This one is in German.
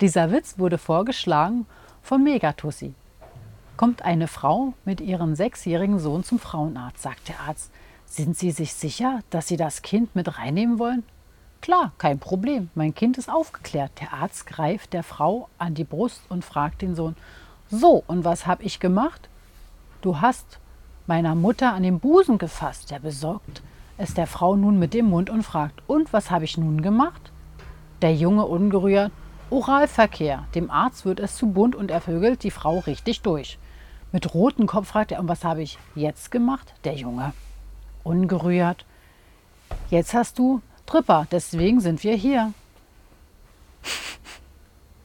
Dieser Witz wurde vorgeschlagen von Megatussi. Kommt eine Frau mit ihrem sechsjährigen Sohn zum Frauenarzt, sagt der Arzt. Sind Sie sich sicher, dass Sie das Kind mit reinnehmen wollen? Klar, kein Problem. Mein Kind ist aufgeklärt. Der Arzt greift der Frau an die Brust und fragt den Sohn: So, und was habe ich gemacht? Du hast meiner Mutter an den Busen gefasst. Der besorgt es der Frau nun mit dem Mund und fragt: Und was habe ich nun gemacht? Der Junge ungerührt: Oralverkehr. Dem Arzt wird es zu bunt und er vögelt die Frau richtig durch. Mit rotem Kopf fragt er: Und was habe ich jetzt gemacht? Der Junge ungerührt: Jetzt hast du Tripper, deswegen sind wir hier.